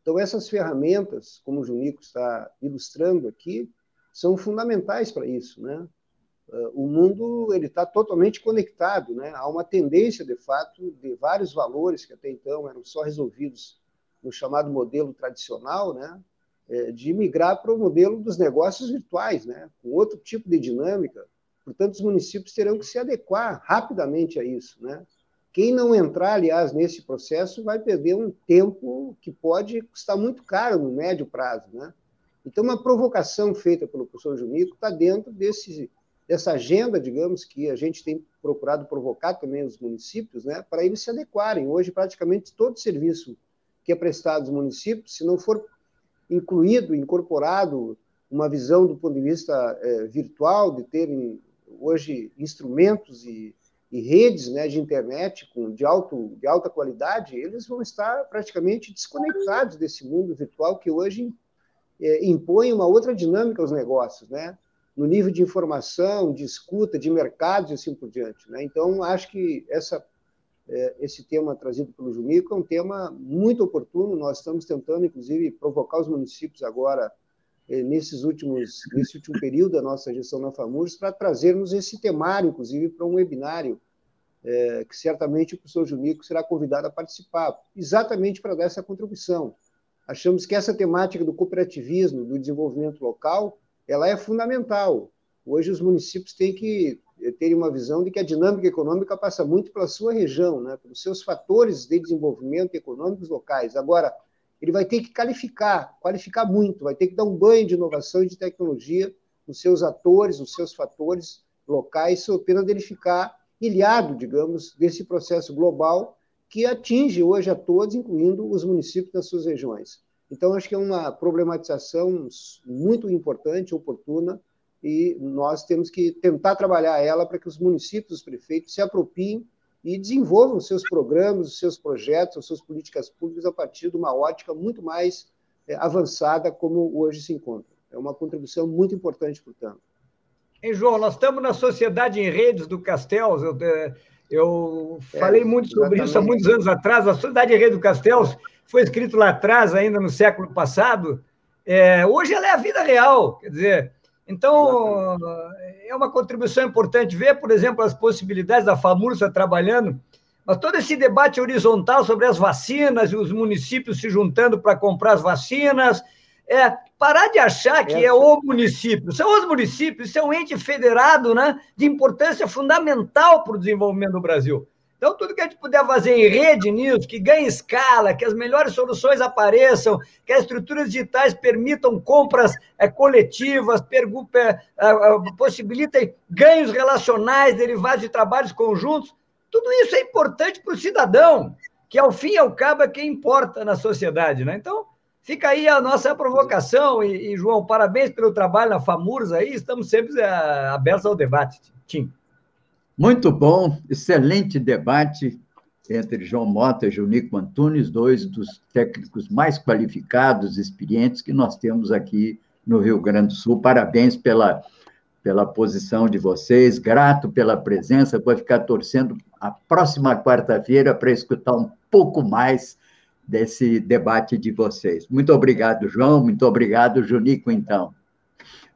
Então, essas ferramentas, como o Junico está ilustrando aqui, são fundamentais para isso. Né? O mundo ele está totalmente conectado, né? Há uma tendência, de fato, de vários valores que até então eram só resolvidos no chamado modelo tradicional, né? É, de migrar para o modelo dos negócios virtuais, né? Com outro tipo de dinâmica. Portanto, os municípios terão que se adequar rapidamente a isso, né? Quem não entrar, aliás, nesse processo vai perder um tempo que pode custar muito caro no médio prazo, né? Então, uma provocação feita pelo professor Junico está dentro desse dessa agenda, digamos, que a gente tem procurado provocar também os municípios, né, para eles se adequarem. Hoje, praticamente todo serviço que é prestado aos municípios, se não for incluído, incorporado uma visão do ponto de vista é, virtual, de terem hoje instrumentos e, e redes né, de internet com, de, alto, de alta qualidade, eles vão estar praticamente desconectados desse mundo virtual que hoje é, impõe uma outra dinâmica aos negócios, né? No nível de informação, de escuta, de mercados e assim por diante. Né? Então, acho que essa, é, esse tema trazido pelo Jumico é um tema muito oportuno. Nós estamos tentando, inclusive, provocar os municípios agora, é, nesses últimos, nesse último período da nossa gestão na FAMURS, para trazermos esse temário, inclusive, para um webinário, é, que certamente o professor Jumico será convidado a participar, exatamente para dar essa contribuição. Achamos que essa temática do cooperativismo, do desenvolvimento local, ela é fundamental. Hoje os municípios têm que ter uma visão de que a dinâmica econômica passa muito pela sua região, né, pelos seus fatores de desenvolvimento econômicos locais. Agora, ele vai ter que qualificar, qualificar muito, vai ter que dar um banho de inovação e de tecnologia nos seus atores, nos seus fatores locais, sob pena dele ficar ilhado, digamos, desse processo global que atinge hoje a todos, incluindo os municípios das suas regiões. Então, acho que é uma problematização muito importante, oportuna, e nós temos que tentar trabalhar ela para que os municípios, os prefeitos, se apropriem e desenvolvam seus programas, seus projetos, as suas políticas públicas a partir de uma ótica muito mais é, avançada como hoje se encontra. É uma contribuição muito importante, portanto. Hein, João, nós estamos na sociedade em redes do Castells. Eu, é, Eu é, falei muito sobre exatamente. isso há muitos anos atrás. A Sociedade Rei do Castelos foi escrito lá atrás, ainda no século passado. É, hoje ela é a vida real, quer dizer. Então, é uma contribuição importante ver, por exemplo, as possibilidades da FAMURSA trabalhando, mas todo esse debate horizontal sobre as vacinas e os municípios se juntando para comprar as vacinas, é parar de achar que é o município. São os municípios, isso é um ente federado né, de importância fundamental para o desenvolvimento do Brasil. Então, tudo que a gente puder fazer em rede nisso, que ganhe escala, que as melhores soluções apareçam, que as estruturas digitais permitam compras é, coletivas, é, é, possibilitem ganhos relacionais derivados de trabalhos conjuntos, tudo isso é importante para o cidadão, que ao fim e ao cabo é quem importa na sociedade. Né? Então, Fica aí a nossa provocação e, e, João, parabéns pelo trabalho na FAMURS aí, estamos sempre é, abertos ao debate, Tim. Muito bom, excelente debate entre João Mota e Junico Antunes, dois dos técnicos mais qualificados, experientes que nós temos aqui no Rio Grande do Sul. Parabéns pela, pela posição de vocês, grato pela presença, vou ficar torcendo a próxima quarta-feira para escutar um pouco mais desse debate de vocês. Muito obrigado, João, muito obrigado, Junico, então.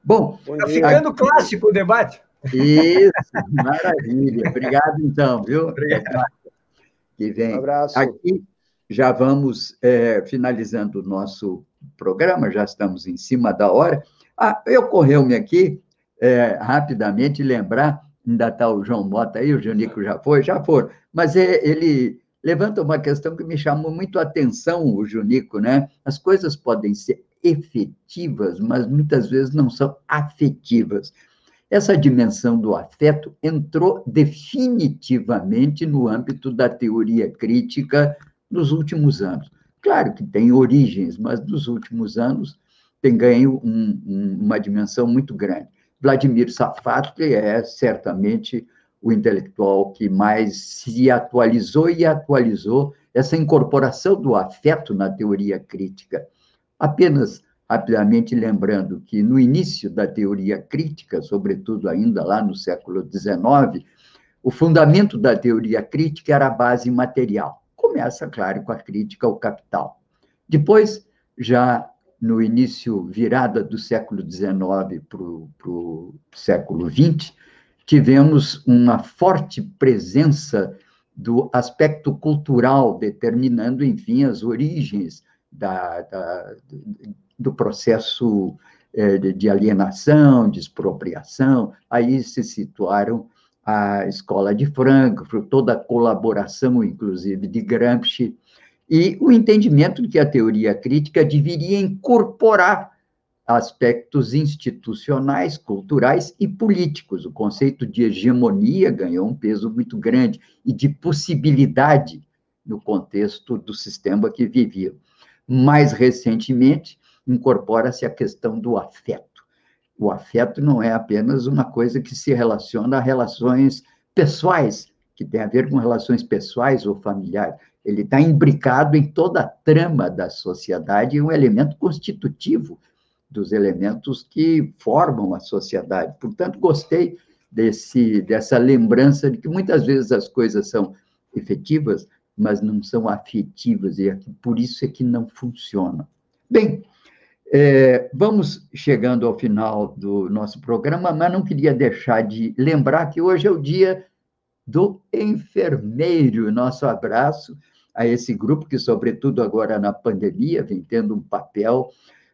Bom, está ficando aqui... clássico o debate. Isso, maravilha. Obrigado, então, viu? Obrigado. Que vem. Um abraço. Aqui já vamos é, finalizando o nosso programa, já estamos em cima da hora. Ah, ocorreu-me aqui, é, rapidamente, lembrar, ainda está o João Mota aí, o Junico já foi, já foram, mas é, ele levanta uma questão que me chamou muito a atenção, o Junico, né? As coisas podem ser efetivas, mas muitas vezes não são afetivas. Essa dimensão do afeto entrou definitivamente no âmbito da teoria crítica nos últimos anos. Claro que tem origens, mas nos últimos anos tem ganho um, um, uma dimensão muito grande. Vladimir Safatli é certamente o intelectual que mais se atualizou e atualizou essa incorporação do afeto na teoria crítica. Apenas rapidamente lembrando que no início da teoria crítica, sobretudo ainda lá no século XIX, o fundamento da teoria crítica era a base material. Começa, claro, com a crítica ao capital. Depois, já no início, virada do século XIX para o século XX, tivemos uma forte presença do aspecto cultural, determinando, enfim, as origens da, da, do processo é, de alienação, de expropriação. Aí se situaram a Escola de Frankfurt, toda a colaboração, inclusive, de Gramsci, e o entendimento de que a teoria crítica deveria incorporar aspectos institucionais, culturais e políticos. O conceito de hegemonia ganhou um peso muito grande e de possibilidade no contexto do sistema que vivia. Mais recentemente, incorpora-se a questão do afeto. O afeto não é apenas uma coisa que se relaciona a relações pessoais, que tem a ver com relações pessoais ou familiares. Ele está imbricado em toda a trama da sociedade e é um elemento constitutivo dos elementos que formam a sociedade. Portanto, gostei desse, dessa lembrança de que muitas vezes as coisas são efetivas, mas não são afetivas, e por isso é que não funciona. Bem, é, vamos chegando ao final do nosso programa, mas não queria deixar de lembrar que hoje é o dia do enfermeiro. Nosso abraço a esse grupo que, sobretudo agora na pandemia, vem tendo um papel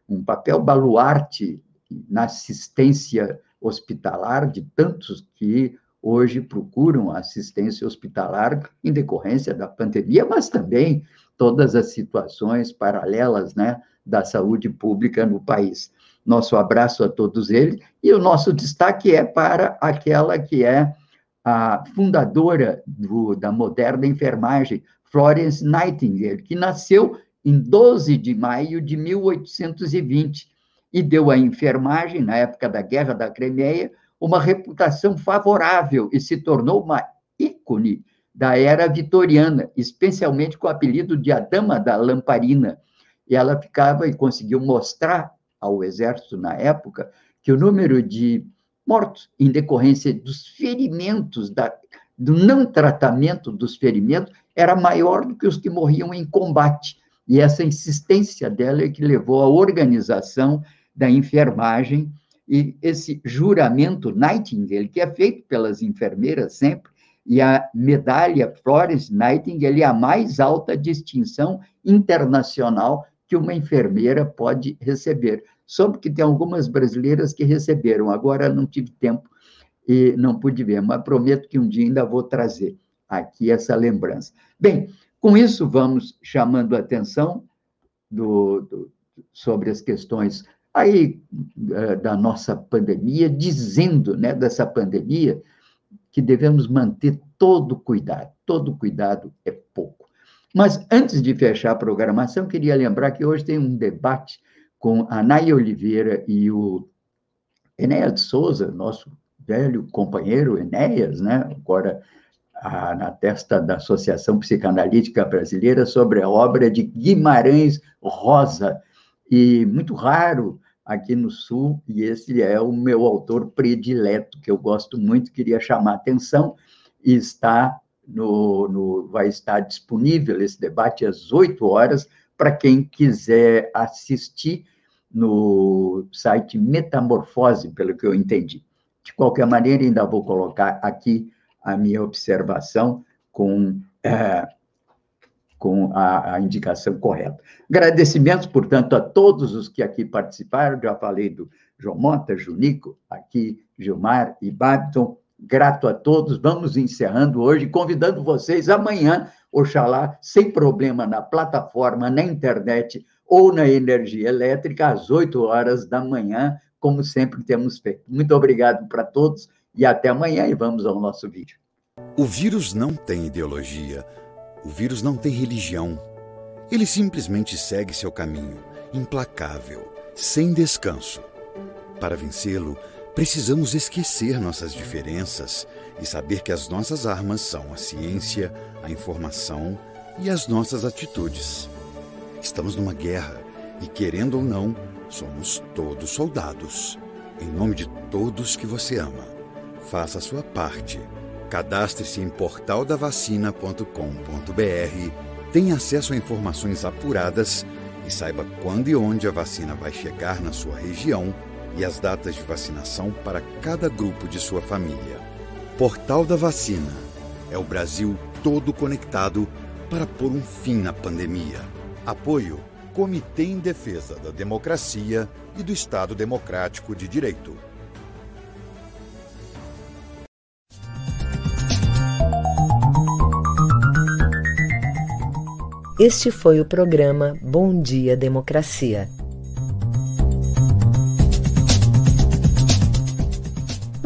um papel baluarte na assistência hospitalar de tantos que hoje procuram assistência hospitalar em decorrência da pandemia, mas também todas as situações paralelas né, da saúde pública no país. Nosso abraço a todos eles e o nosso destaque é para aquela que é a fundadora do, da moderna enfermagem, Florence Nightingale, que nasceu em 12 de maio de 1820 e deu à enfermagem, na época da Guerra da Crimeia, uma reputação favorável e se tornou uma ícone da era vitoriana, especialmente com o apelido de a Dama da Lamparina. E ela ficava e conseguiu mostrar ao exército na época que o número de mortos em decorrência dos ferimentos da, do não tratamento dos ferimentos era maior do que os que morriam em combate. E essa insistência dela é que levou à organização da enfermagem e esse juramento Nightingale, que é feito pelas enfermeiras sempre, e a medalha Florence Nightingale é a mais alta distinção internacional que uma enfermeira pode receber. Soube que tem algumas brasileiras que receberam, agora não tive tempo e não pude ver, mas prometo que um dia ainda vou trazer aqui essa lembrança. Bem, com isso vamos chamando a atenção do, do, sobre as questões aí eh, da nossa pandemia, dizendo, né, dessa pandemia, que devemos manter todo cuidado, todo cuidado é. Mas antes de fechar a programação, queria lembrar que hoje tem um debate com a Naya Oliveira e o Enéas de Souza, nosso velho companheiro Enéas, né? agora a, na testa da Associação Psicanalítica Brasileira, sobre a obra de Guimarães Rosa. E muito raro aqui no Sul, e esse é o meu autor predileto, que eu gosto muito, queria chamar a atenção, e está no, no, vai estar disponível esse debate às 8 horas, para quem quiser assistir no site Metamorfose, pelo que eu entendi. De qualquer maneira, ainda vou colocar aqui a minha observação com, é, com a, a, indicação correta. Agradecimentos, portanto, a todos os que aqui participaram, já falei do João Mota, Junico, aqui Gilmar e Babton, grato a todos, vamos encerrando hoje, convidando vocês amanhã, oxalá, sem problema na plataforma, na internet ou na energia elétrica, às 8 horas da manhã, como sempre temos feito. Muito obrigado para todos e até amanhã e vamos ao nosso vídeo. O vírus não tem ideologia, o vírus não tem religião. Ele simplesmente segue seu caminho, implacável, sem descanso. Para vencê-lo, precisamos esquecer nossas diferenças e saber que as nossas armas são a ciência, a informação e as nossas atitudes. Estamos numa guerra e, querendo ou não, Somos todos soldados. Em nome de todos que você ama, faça a sua parte. Cadastre-se em portaldavacina.com.br, tenha acesso a informações apuradas e saiba quando e onde a vacina vai chegar na sua região e as datas de vacinação para cada grupo de sua família. Portal da Vacina é o Brasil todo conectado para pôr um fim na pandemia. Apoio Comitê em Defesa da Democracia e do Estado Democrático de Direito. Este foi o programa Bom Dia Democracia.